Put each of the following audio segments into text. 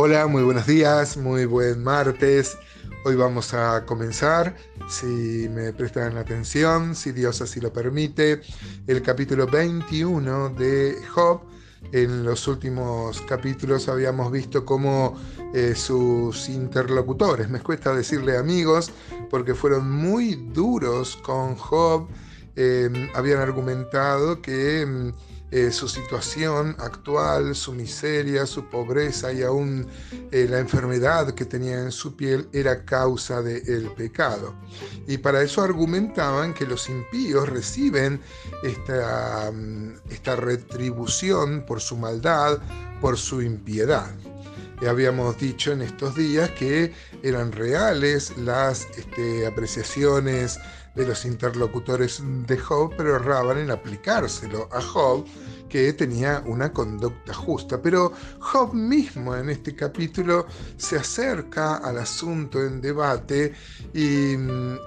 Hola, muy buenos días, muy buen martes. Hoy vamos a comenzar, si me prestan atención, si Dios así lo permite, el capítulo 21 de Job. En los últimos capítulos habíamos visto cómo eh, sus interlocutores, me cuesta decirle amigos, porque fueron muy duros con Job, eh, habían argumentado que mm, eh, su situación actual, su miseria, su pobreza y aún eh, la enfermedad que tenía en su piel era causa del pecado. Y para eso argumentaban que los impíos reciben esta, mm, esta retribución por su maldad, por su impiedad. habíamos dicho en estos días que eran reales las este, apreciaciones de los interlocutores de Job, pero erraban en aplicárselo a Job, que tenía una conducta justa. Pero Job mismo en este capítulo se acerca al asunto en debate y,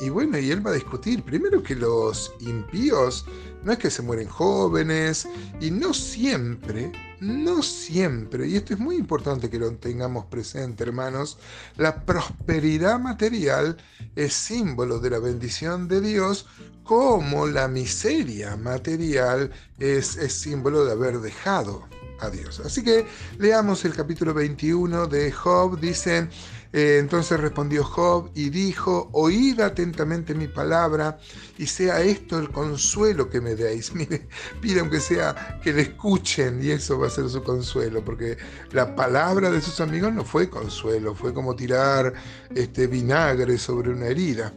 y bueno, y él va a discutir primero que los impíos no es que se mueren jóvenes y no siempre, no siempre, y esto es muy importante que lo tengamos presente, hermanos, la prosperidad material es símbolo de la bendición de Dios como la miseria material es, símbolo de haber dejado a Dios. Así que leamos el capítulo 21 de Job, dice... Eh, entonces respondió Job y dijo, oíd atentamente mi palabra y sea esto el consuelo que me deis. Mire, pide aunque sea que le escuchen y eso va a ser su consuelo, porque la palabra de sus amigos no fue consuelo, fue como tirar este vinagre sobre una herida.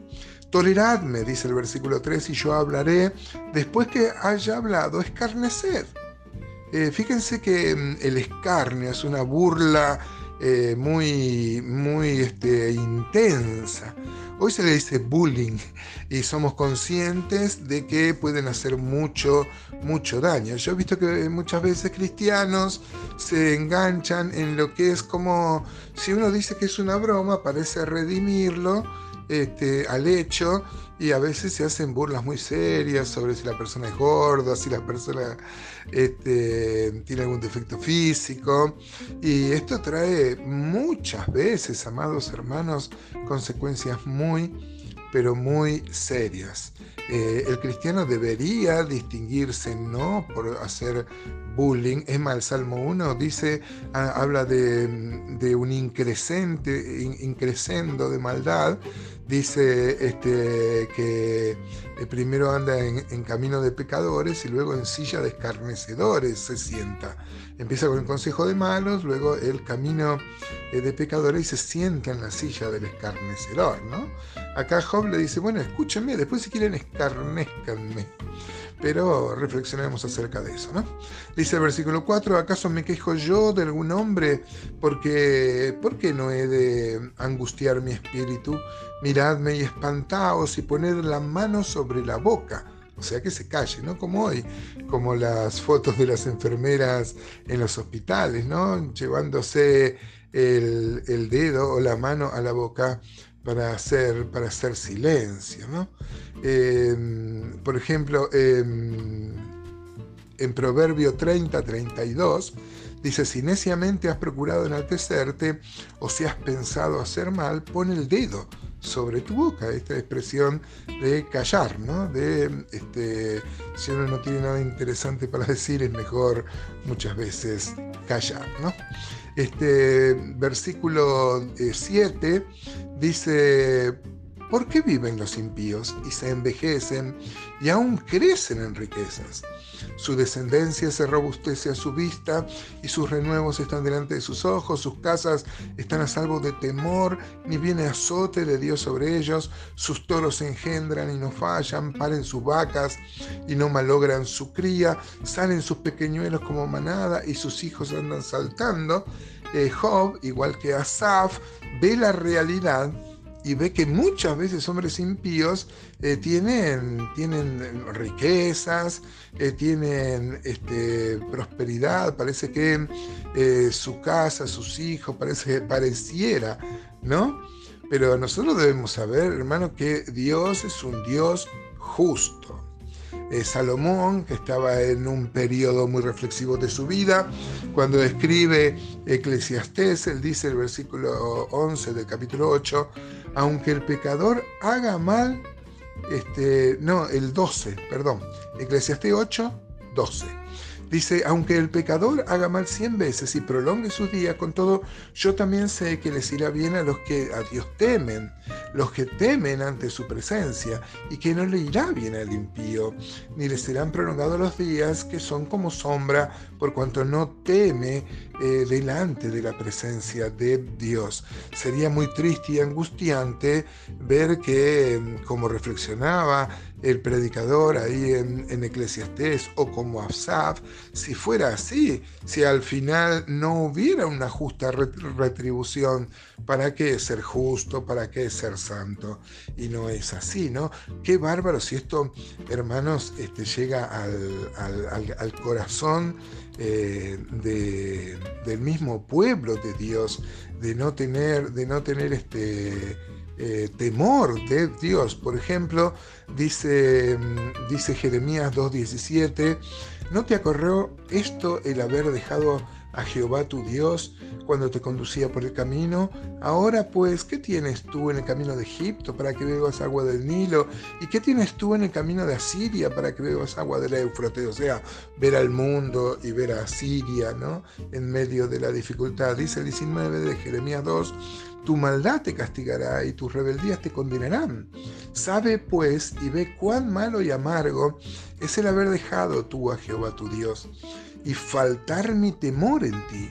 Toleradme, dice el versículo 3, y yo hablaré después que haya hablado, escarneced. Eh, fíjense que mm, el escarnio es una burla eh, muy, muy este, intensa. Hoy se le dice bullying y somos conscientes de que pueden hacer mucho, mucho daño. Yo he visto que muchas veces cristianos se enganchan en lo que es como, si uno dice que es una broma, parece redimirlo este, al hecho y a veces se hacen burlas muy serias sobre si la persona es gorda, si la persona este, tiene algún defecto físico. Y esto trae muchas veces, amados hermanos, consecuencias muy, pero muy serias. Eh, el cristiano debería distinguirse no por hacer bullying. Es más, el Salmo 1 dice, habla de, un increscente, de maldad. Dice este, que eh, primero anda en, camino de pecadores y luego en silla de escarnecedores se sienta. Empieza con el consejo de malos, luego el camino eh, de pecadores y se sienta en la silla del escarnecedor. ¿no? Acá Job le dice, bueno, escúchenme, después si quieren escarnezcanme pero reflexionemos acerca de eso. ¿no? Dice el versículo 4, ¿acaso me quejo yo de algún hombre? Porque, ¿Por qué no he de angustiar mi espíritu? Miradme y espantaos y poned la mano sobre la boca. O sea que se calle, ¿no? Como hoy, como las fotos de las enfermeras en los hospitales, ¿no? Llevándose el, el dedo o la mano a la boca para hacer, para hacer silencio. ¿no? Em, por ejemplo, em, en Proverbio 30, 32, dice, si neciamente has procurado enaltecerte o si has pensado hacer mal, pon el dedo sobre tu boca, esta expresión de callar, ¿no? De este, si uno no tiene nada interesante para decir, es mejor muchas veces callar, ¿no? Este versículo 7 eh, dice, ¿por qué viven los impíos y se envejecen y aún crecen en riquezas? Su descendencia se robustece a su vista y sus renuevos están delante de sus ojos, sus casas están a salvo de temor, ni viene azote de Dios sobre ellos, sus toros se engendran y no fallan, paren sus vacas y no malogran su cría, salen sus pequeñuelos como manada y sus hijos andan saltando. Eh, Job, igual que Asaf, ve la realidad y ve que muchas veces hombres impíos eh, tienen, tienen riquezas, eh, tienen este, prosperidad, parece que eh, su casa, sus hijos, parece, pareciera, ¿no? Pero nosotros debemos saber, hermano, que Dios es un Dios justo. Salomón, que estaba en un periodo muy reflexivo de su vida. Cuando escribe Eclesiastés, él dice el versículo 11 del capítulo 8, aunque el pecador haga mal, este, no, el 12, perdón, Eclesiastés 8, 12 Dice, aunque el pecador haga mal cien veces y prolongue sus días, con todo, yo también sé que les irá bien a los que a Dios temen, los que temen ante su presencia, y que no le irá bien al impío, ni les serán prolongados los días que son como sombra, por cuanto no teme eh, delante de la presencia de Dios. Sería muy triste y angustiante ver que, como reflexionaba el predicador ahí en, en Eclesiastés o como Asaf, si fuera así, si al final no hubiera una justa retribución, ¿para qué ser justo? ¿Para qué ser santo? Y no es así, ¿no? Qué bárbaro si esto, hermanos, este, llega al, corazón eh, del mismo pueblo de Dios, de no tener, de no tener este eh, temor de Dios. Por ejemplo, dice, mm, dice Jeremías 2.17, ¿no te acorrió esto el haber dejado a Jehová tu Dios cuando te conducía por el camino. Ahora pues, ¿qué tienes tú en el camino de Egipto para que bebas agua del Nilo? ¿Y qué tienes tú en el camino de Asiria para que bebas agua del Éufrates? O sea, ver al mundo y ver a Asiria, ¿no? En medio de la dificultad. Dice el 19 de Jeremías 2, tu maldad te castigará y tus rebeldías te condenarán. Sabe pues y ve cuán malo y amargo es el haber dejado tú a Jehová tu Dios y faltar mi temor en ti,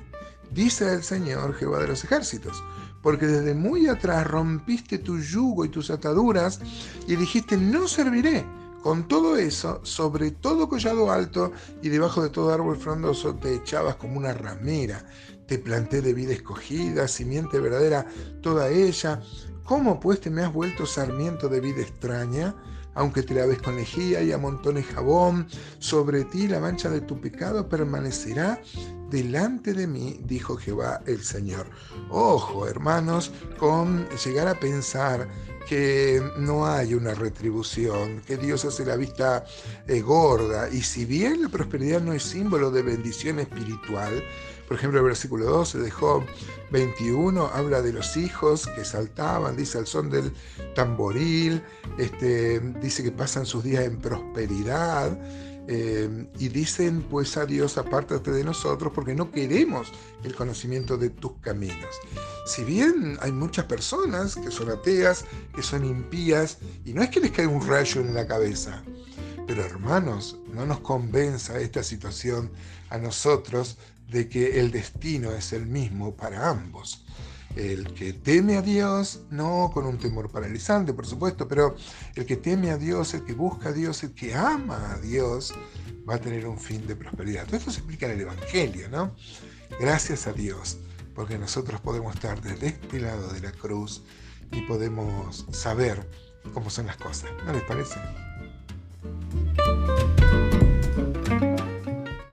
dice el Señor Jehová de los ejércitos. Porque desde muy atrás rompiste tu yugo y tus ataduras y dijiste, no serviré. Con todo eso, sobre todo collado alto y debajo de todo árbol frondoso, te echabas como una ramera te planté de vida escogida, simiente verdadera, toda ella. ¿Cómo pues te me has vuelto sarmiento de vida extraña? Aunque te laves con lejía y amontones jabón, sobre ti la mancha de tu pecado permanecerá delante de mí, dijo Jehová el Señor. Ojo, hermanos, con llegar a pensar que no hay una retribución, que Dios hace la vista eh, gorda, y si bien la prosperidad no es símbolo de bendición espiritual, por ejemplo, el versículo 12 de Job 21 habla de los hijos que saltaban, dice al son del tamboril, este, dice que pasan sus días en prosperidad. Eh, y dicen pues a Dios apártate de nosotros porque no queremos el conocimiento de tus caminos. Si bien hay muchas personas que son ateas, que son impías, y no es que les caiga un rayo en la cabeza, pero hermanos, no nos convenza esta situación a nosotros de que el destino es el mismo para ambos. El que teme a Dios, no con un temor paralizante, por supuesto, pero el que teme a Dios, el que busca a Dios, el que ama a Dios, va a tener un fin de prosperidad. Todo esto se explica en el Evangelio, ¿no? Gracias a Dios, porque nosotros podemos estar desde este lado de la cruz y podemos saber cómo son las cosas. ¿No les parece?